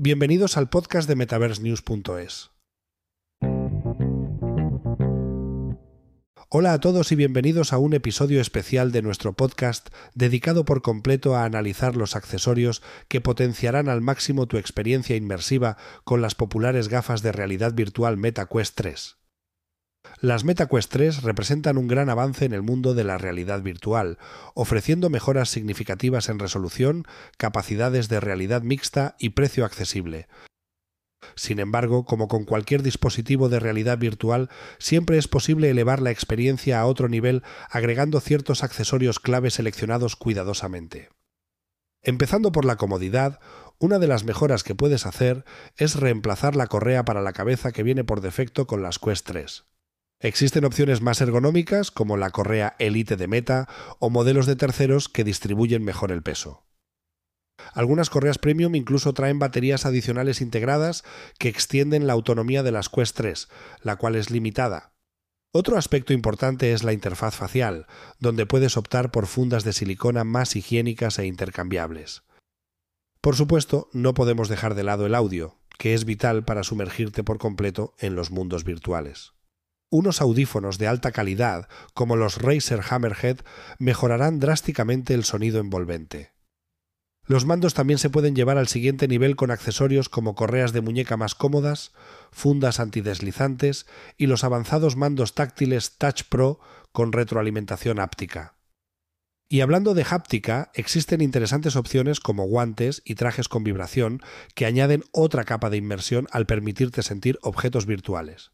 Bienvenidos al podcast de MetaverseNews.es. Hola a todos y bienvenidos a un episodio especial de nuestro podcast dedicado por completo a analizar los accesorios que potenciarán al máximo tu experiencia inmersiva con las populares gafas de realidad virtual MetaQuest 3. Las MetaQuest 3 representan un gran avance en el mundo de la realidad virtual, ofreciendo mejoras significativas en resolución, capacidades de realidad mixta y precio accesible, sin embargo, como con cualquier dispositivo de realidad virtual, siempre es posible elevar la experiencia a otro nivel agregando ciertos accesorios clave seleccionados cuidadosamente. Empezando por la comodidad, una de las mejoras que puedes hacer es reemplazar la correa para la cabeza que viene por defecto con las Quest 3. Existen opciones más ergonómicas como la correa Elite de Meta o modelos de terceros que distribuyen mejor el peso. Algunas correas premium incluso traen baterías adicionales integradas que extienden la autonomía de las Quest 3, la cual es limitada. Otro aspecto importante es la interfaz facial, donde puedes optar por fundas de silicona más higiénicas e intercambiables. Por supuesto, no podemos dejar de lado el audio, que es vital para sumergirte por completo en los mundos virtuales. Unos audífonos de alta calidad, como los Razer Hammerhead, mejorarán drásticamente el sonido envolvente. Los mandos también se pueden llevar al siguiente nivel con accesorios como correas de muñeca más cómodas, fundas antideslizantes y los avanzados mandos táctiles Touch Pro con retroalimentación áptica. Y hablando de háptica, existen interesantes opciones como guantes y trajes con vibración que añaden otra capa de inmersión al permitirte sentir objetos virtuales.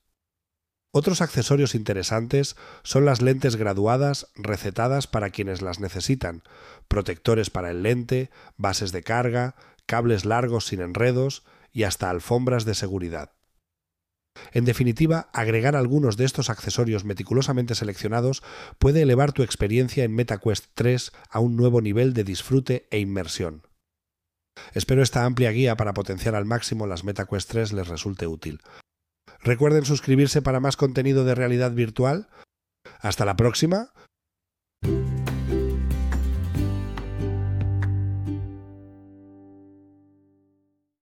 Otros accesorios interesantes son las lentes graduadas recetadas para quienes las necesitan, protectores para el lente, bases de carga, cables largos sin enredos y hasta alfombras de seguridad. En definitiva, agregar algunos de estos accesorios meticulosamente seleccionados puede elevar tu experiencia en MetaQuest 3 a un nuevo nivel de disfrute e inmersión. Espero esta amplia guía para potenciar al máximo las MetaQuest 3 les resulte útil. Recuerden suscribirse para más contenido de realidad virtual. Hasta la próxima